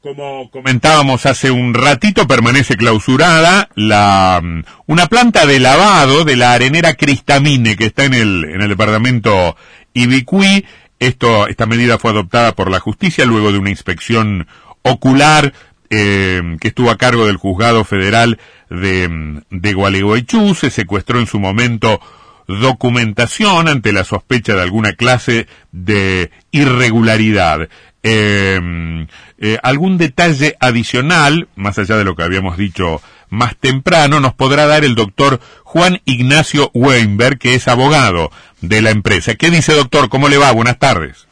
Como comentábamos hace un ratito, permanece clausurada la, mm, una planta de lavado de la arenera Cristamine que está en el, en el departamento Ibicuí. Esto, esta medida fue adoptada por la justicia luego de una inspección ocular eh, que estuvo a cargo del juzgado federal de, mm, de Gualeguaychú. Se secuestró en su momento documentación ante la sospecha de alguna clase de irregularidad. Eh, eh, algún detalle adicional, más allá de lo que habíamos dicho más temprano, nos podrá dar el doctor Juan Ignacio Weinberg, que es abogado de la empresa. ¿Qué dice doctor? ¿Cómo le va? Buenas tardes.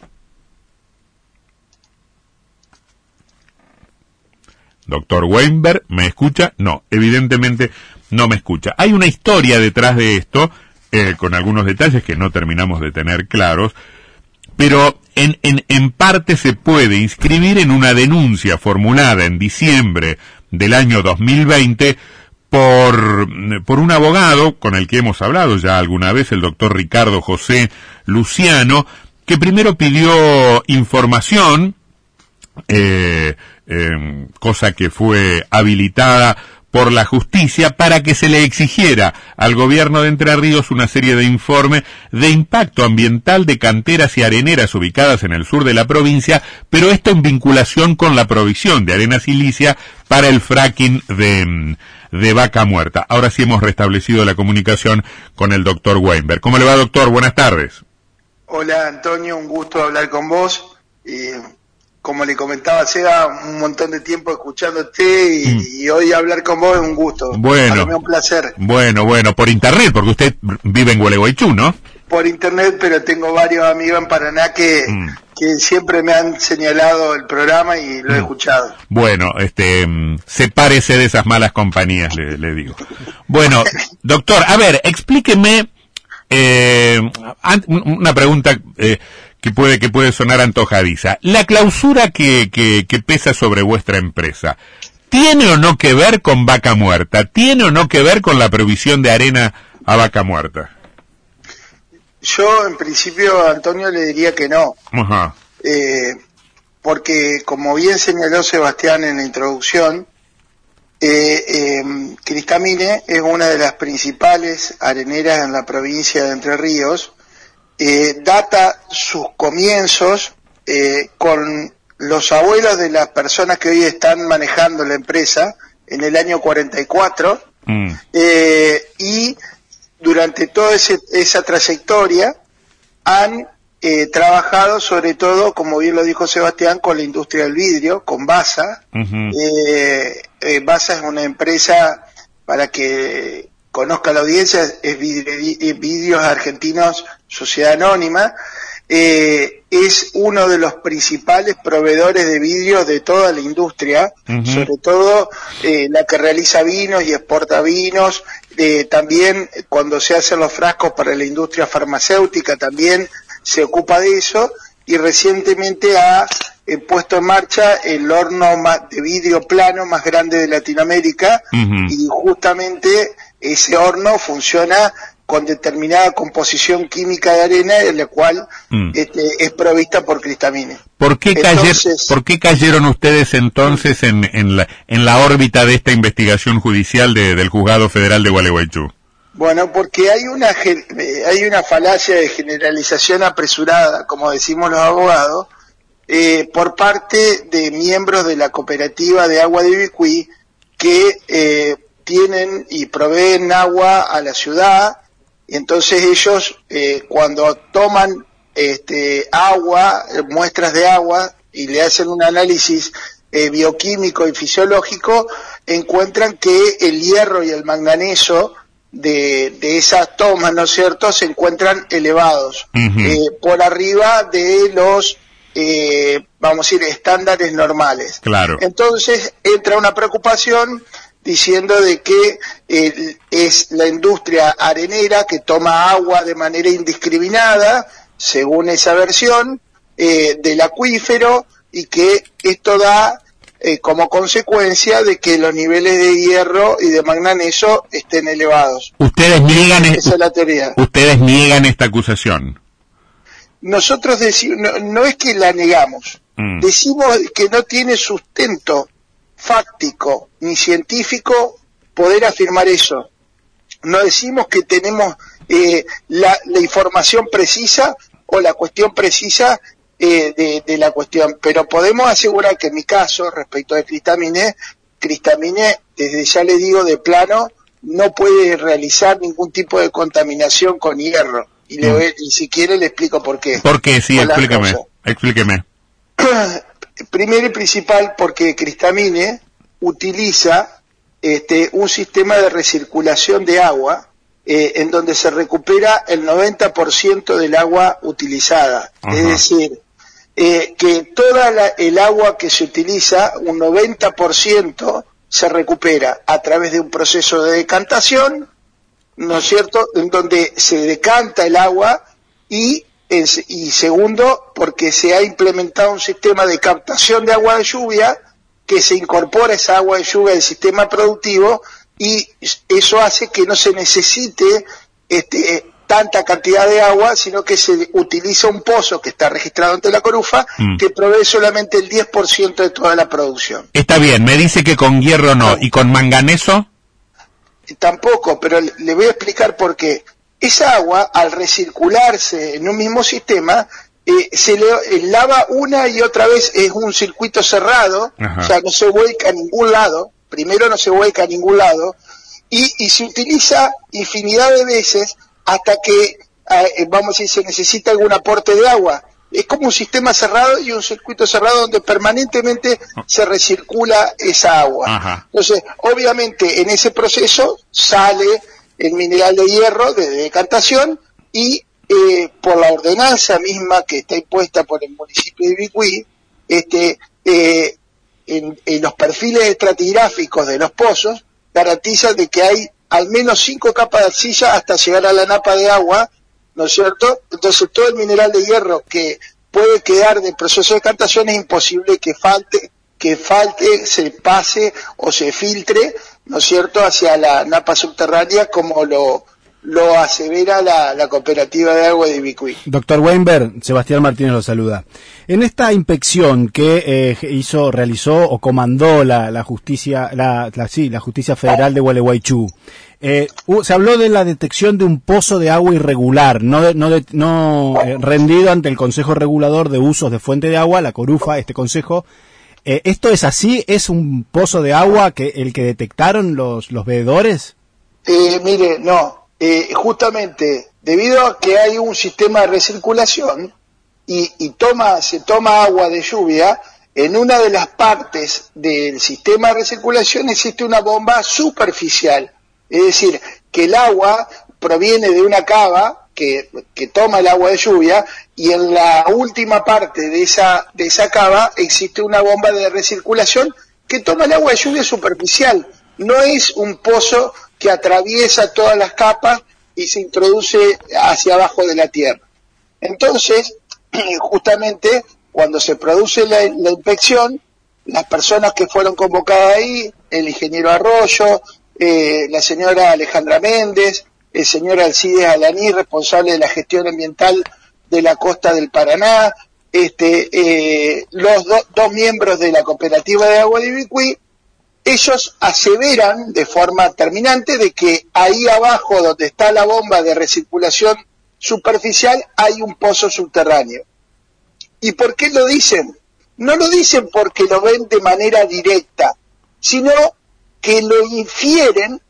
Doctor Weinberg, ¿me escucha? No, evidentemente no me escucha. Hay una historia detrás de esto, eh, con algunos detalles que no terminamos de tener claros, pero en, en, en parte se puede inscribir en una denuncia formulada en diciembre del año 2020 por, por un abogado con el que hemos hablado ya alguna vez, el doctor Ricardo José Luciano, que primero pidió información, eh, eh, cosa que fue habilitada por la justicia para que se le exigiera al gobierno de Entre Ríos una serie de informes de impacto ambiental de canteras y areneras ubicadas en el sur de la provincia, pero esto en vinculación con la provisión de arena silicia para el fracking de, de vaca muerta. Ahora sí hemos restablecido la comunicación con el doctor Weinberg. ¿Cómo le va, doctor? Buenas tardes. Hola, Antonio, un gusto hablar con vos. Como le comentaba, lleva un montón de tiempo escuchándote y, mm. y, hoy hablar con vos es un gusto. Bueno. un placer. Bueno, bueno, por internet, porque usted vive en Gualeguaychú, ¿no? Por internet, pero tengo varios amigos en Paraná que, mm. que siempre me han señalado el programa y lo mm. he escuchado. Bueno, este, sepárese de esas malas compañías, le, le digo. Bueno, doctor, a ver, explíqueme, eh, una pregunta, eh, que puede, que puede sonar antojadiza. La clausura que, que, que pesa sobre vuestra empresa, ¿tiene o no que ver con vaca muerta? ¿Tiene o no que ver con la provisión de arena a vaca muerta? Yo, en principio, Antonio, le diría que no. Ajá. Eh, porque, como bien señaló Sebastián en la introducción, eh, eh, Cristamine es una de las principales areneras en la provincia de Entre Ríos eh, data sus comienzos eh, con los abuelos de las personas que hoy están manejando la empresa en el año 44 mm. eh, y durante toda esa trayectoria han eh, trabajado sobre todo, como bien lo dijo Sebastián, con la industria del vidrio, con Basa. eh, eh, Basa es una empresa, para que conozca la audiencia, es Vidrios Argentinos Sociedad Anónima, eh, es uno de los principales proveedores de vidrio de toda la industria, sobre todo eh, la que realiza vinos y exporta vinos, eh, también cuando se hacen los frascos para la industria farmacéutica también se ocupa de eso y recientemente ha eh, puesto en marcha el horno de vidrio plano más grande de Latinoamérica y justamente ese horno funciona con determinada composición química de arena, en la cual mm. este, es provista por cristamine. ¿Por qué, ¿Por qué cayeron ustedes entonces en, en, la, en la órbita de esta investigación judicial de, del Juzgado Federal de Gualeguaychú? Bueno, porque hay una, eh, hay una falacia de generalización apresurada, como decimos los abogados, eh, por parte de miembros de la cooperativa de agua de Ibicuí que eh, tienen y proveen agua a la ciudad y entonces ellos eh, cuando toman este, agua, muestras de agua y le hacen un análisis eh, bioquímico y fisiológico, encuentran que el hierro y el manganeso de, de esas tomas, ¿no es cierto?, se encuentran elevados, eh, por arriba de los eh, vamos a decir, estándares normales. Claro. Entonces entra una preocupación diciendo de que eh, es la industria arenera que toma agua de manera indiscriminada, según esa versión, eh, del acuífero y que esto da eh, como consecuencia de que los niveles de hierro y de manganeso estén elevados. Ustedes niegan, esa es la teoría. Ustedes niegan esta acusación nosotros decimos, no, es que la negamos, Mm. Decimos que no tiene sustento fáctico ni científico poder afirmar eso. No decimos que tenemos eh, la, información precisa o la cuestión precisa eh, de, la cuestión, pero podemos asegurar que en mi caso, respecto de Cristamine, Cristamine, desde ya le digo de plano, no puede realizar ningún tipo de contaminación con hierro. Y, le, mm. y si quiere le explico por qué. ¿Por qué? Sí, explícame. Explíqueme. Primero y principal porque Cristamine utiliza este, un sistema de recirculación de agua eh, en donde se recupera el 90% del agua utilizada. Es decir, eh, que toda el agua que se utiliza, un 90%, se recupera a través de un proceso de decantación, ¿no es cierto?, en donde se decanta el agua y, y segundo, porque se ha implementado un sistema de captación de agua de lluvia que se incorpora esa agua de lluvia al sistema productivo y eso hace que no se necesite este, tanta cantidad de agua, sino que se utiliza un pozo que está registrado ante la corufa, mm. que provee solamente el 10% de toda la producción. Está bien, me dice que con hierro no, ¿y con manganeso? Tampoco, pero le voy a explicar por qué. Esa agua, al recircularse en un mismo sistema, eh, se le eh, lava una y otra vez, es un circuito cerrado, o sea, no se vuelca a ningún lado, primero no se vuelca a ningún lado, y, y se utiliza infinidad de veces hasta que, eh, vamos a decir, se necesita algún aporte de agua. Es como un sistema cerrado y un circuito cerrado donde permanentemente se recircula esa agua. Entonces, obviamente, en ese proceso sale el mineral de hierro de decantación y eh, por la ordenanza misma que está impuesta por el municipio de Ibicuí, este, eh, en, en, los perfiles estratigráficos de los pozos, garantiza de que hay al menos cinco capas de arcilla hasta llegar a la napa de agua, ¿no es cierto? Entonces todo el mineral de hierro que puede quedar del proceso de cantación es imposible que falte, que falte, se pase o se filtre, ¿no es cierto?, hacia la napa subterránea como lo, lo asevera la, cooperativa de agua de Ibicuí. Doctor Weinberg, Sebastián Martínez lo saluda. En esta inspección que eh, hizo, realizó o comandó la, justicia, la, sí, la justicia federal de Gualeguaychú, eh, se habló de la detección de un pozo de agua irregular, no, no, no eh, rendido ante el Consejo Regulador de Usos de Fuente de Agua, la Corufa, este consejo. ¿Esto es así? ¿Es un pozo de agua que el que detectaron los, los veedores? mire, no, eh, justamente debido a que hay un sistema de recirculación y, toma, se toma agua de lluvia, en una de las partes del sistema de recirculación existe una bomba superficial. Es decir, que el agua proviene de una cava que, toma el agua de lluvia y en la última parte de esa, de esa cava existe una bomba de recirculación que toma el agua de lluvia superficial. No es un pozo que atraviesa todas las capas y se introduce hacia abajo de la Tierra. Entonces, justamente cuando se produce la, inspección, las personas que fueron convocadas ahí, el ingeniero Arroyo, eh, la señora Alejandra Méndez, el señor Alcides Alaní, responsable de la gestión ambiental de la costa del Paraná, este, eh, los dos miembros de la cooperativa de agua de Ibicuí, ellos aseveran de forma terminante de que ahí abajo donde está la bomba de recirculación superficial hay un pozo subterráneo. ¿Y por qué lo dicen? No lo dicen porque lo ven de manera directa, sino que lo infieren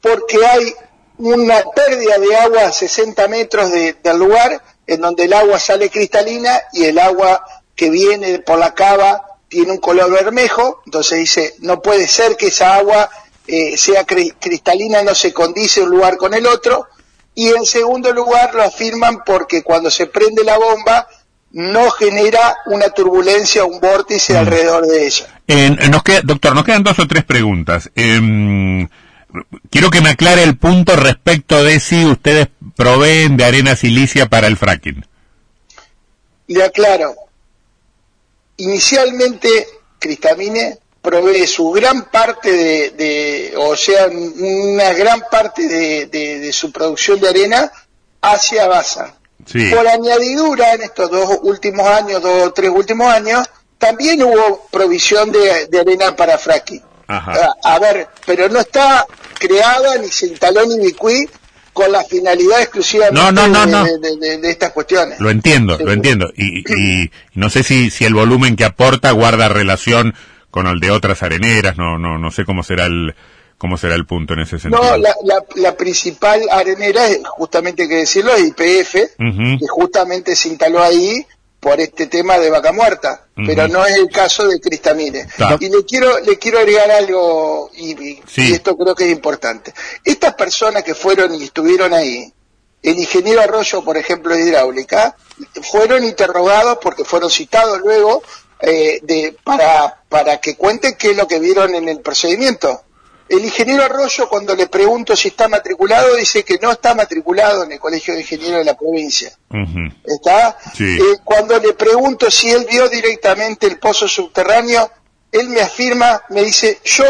porque hay una pérdida de agua a 60 metros del lugar en donde el agua sale cristalina y el agua que viene por la cava tiene un color bermejo, entonces dice, no puede ser que esa agua eh, sea cristalina, no se condice un lugar con el otro, y en segundo lugar lo afirman porque cuando se prende la bomba no genera una turbulencia o un vórtice mm. alrededor de ella. nos queda, doctor, nos quedan dos o tres preguntas. Em, quiero que me aclare el punto respecto de si ustedes proveen de arena silicia para el fracking. Le aclaro, Inicialmente, Cristamine provee su gran parte de, o sea, una gran parte de, su producción de arena hacia Baza. Por añadidura, en estos dos últimos años, dos o tres últimos años, también hubo provisión de, de arena para fracking. Ajá. A, a ver, pero no está creada ni se instaló ni Bicuí con la finalidad exclusivamente No, no, no, de, estas cuestiones. Lo entiendo, Sí. lo entiendo. Y, y- no sé si, si el volumen que aporta guarda relación con el de otras areneras, no, no, no sé cómo será el, cómo será el punto en ese sentido. No, la, la, la principal arenera, es, justamente hay que decirlo, es IPF, que justamente se instaló ahí por este tema de vaca muerta, pero no es el caso de Cristamine. Ta. Y le quiero, le quiero agregar algo, y, y- Sí. y esto creo que es importante. Estas personas que fueron y estuvieron ahí, el ingeniero Arroyo, por ejemplo, de hidráulica, fueron interrogados porque fueron citados luego eh, de, para, para que cuenten qué es lo que vieron en el procedimiento. El ingeniero Arroyo, cuando le pregunto si está matriculado, dice que no está matriculado en el Colegio de Ingenieros de la provincia. ¿Está? Sí. Eh, cuando le pregunto si él vio directamente el pozo subterráneo, él me afirma, me dice, yo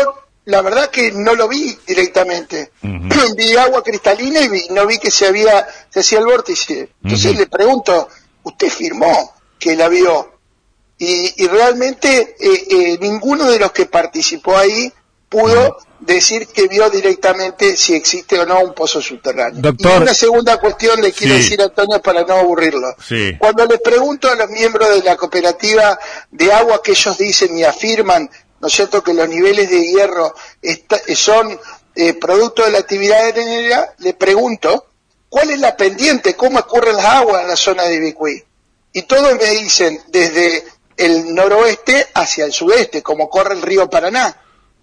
la verdad que no lo vi directamente. Ujú. vi agua cristalina y vi- no vi que se había, se hacía el vórtice. Entonces le pregunto, ¿usted firmó que la vio? Y, y realmente eh, eh, ninguno de los que participó ahí pudo decir que vio directamente si existe o no un pozo subterráneo. Doctor. Y una segunda cuestión le quiero Sí. decir a Antonio para no aburrirlo. Sí. Cuando le pregunto a los miembros de la cooperativa de agua que ellos dicen y afirman, ¿no es cierto?, que los niveles de hierro está- son eh, producto de la actividad arenera, le pregunto, ¿cuál es la pendiente? ¿Cómo ocurren las aguas en la zona de Ibicuí? Y todos me dicen, desde el noroeste hacia el sudeste, como corre el río Paraná.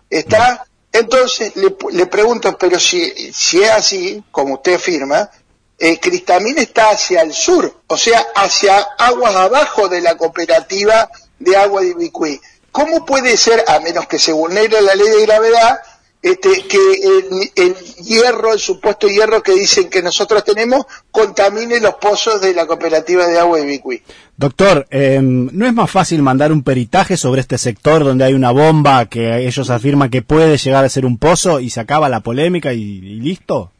¿Está? Entonces le, le pregunto, pero si, si es así, como usted afirma, eh, Cristamín está hacia el sur, o sea, hacia aguas abajo de la cooperativa de agua de Ibicuí. ¿Cómo puede ser, a menos que se vulnere la ley de gravedad, este, que el, el hierro, el supuesto hierro que dicen que nosotros tenemos, contamine los pozos de la cooperativa de agua de Ibicuí? Doctor, eh, ¿no es más fácil mandar un peritaje sobre este sector donde hay una bomba que ellos afirman que puede llegar a ser un pozo y se acaba la polémica y, y listo?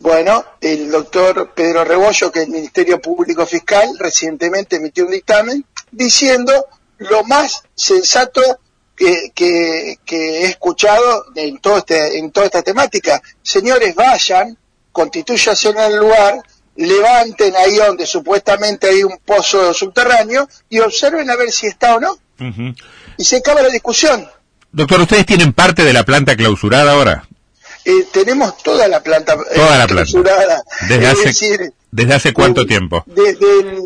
Bueno, el doctor Pedro Rebollo, que es el Ministerio Público Fiscal, recientemente emitió un dictamen diciendo lo más sensato que, que- que he escuchado en, todo este, en toda esta temática. Señores, vayan, constituyanse en el lugar, levanten ahí donde supuestamente hay un pozo subterráneo y observen a ver si está o no. Y se acaba la discusión. Doctor, ¿ustedes tienen parte de la planta clausurada ahora? Eh, tenemos toda la planta eh, Toda la planta. clausurada. Desde Es hace, decir, ¿Desde hace cuánto Eh, tiempo? Desde el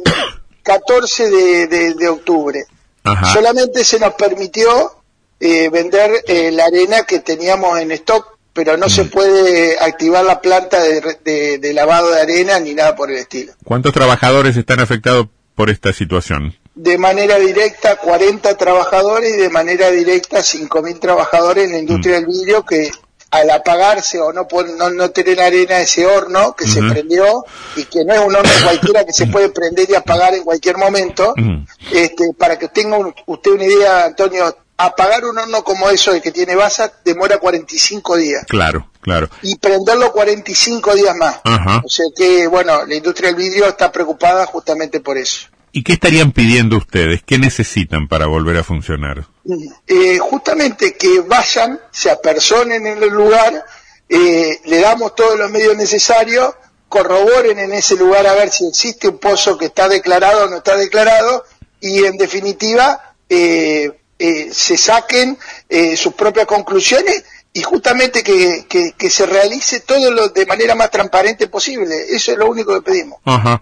14 de, de- de octubre. Ajá. Solamente se nos permitió eh, vender eh, la arena que teníamos en stock, pero no se Mm. puede activar la planta de, de- de lavado de arena ni nada por el estilo. ¿Cuántos trabajadores están afectados por esta situación? De manera directa 40 trabajadores y de manera directa 5.000 trabajadores en la industria Mm. del vidrio que al apagarse o no, no, no tener arena ese horno que se prendió y que no es un horno cualquiera que se puede prender y apagar en cualquier momento, este, para que tenga un- usted una idea, Antonio, apagar un horno como eso, el que tiene basa, demora 45 días Claro, claro. y prenderlo 45 días más. Ajá. O sea que, bueno, la industria del vidrio está preocupada justamente por eso. ¿Y qué estarían pidiendo ustedes? ¿Qué necesitan para volver a funcionar? Eh, justamente que vayan, se apersonen en el lugar, eh, le damos todos los medios necesarios, corroboren en ese lugar a ver si existe un pozo que está declarado o no está declarado y en definitiva eh, eh, se saquen eh, sus propias conclusiones y justamente que, que- que se realice todo lo de manera más transparente posible. Eso es lo único que pedimos. Ajá.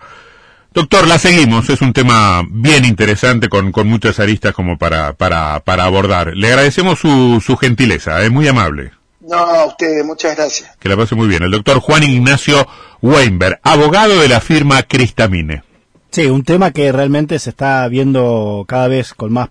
Doctor, la seguimos. Es un tema bien interesante con, con muchas aristas como para, para, para abordar. Le agradecemos su, su gentileza. Es muy amable. No, a ustedes, muchas gracias. Que la pase muy bien. El doctor Juan Ignacio Weinberg, abogado de la firma Cristamine. Sí, un tema que realmente se está viendo cada vez con más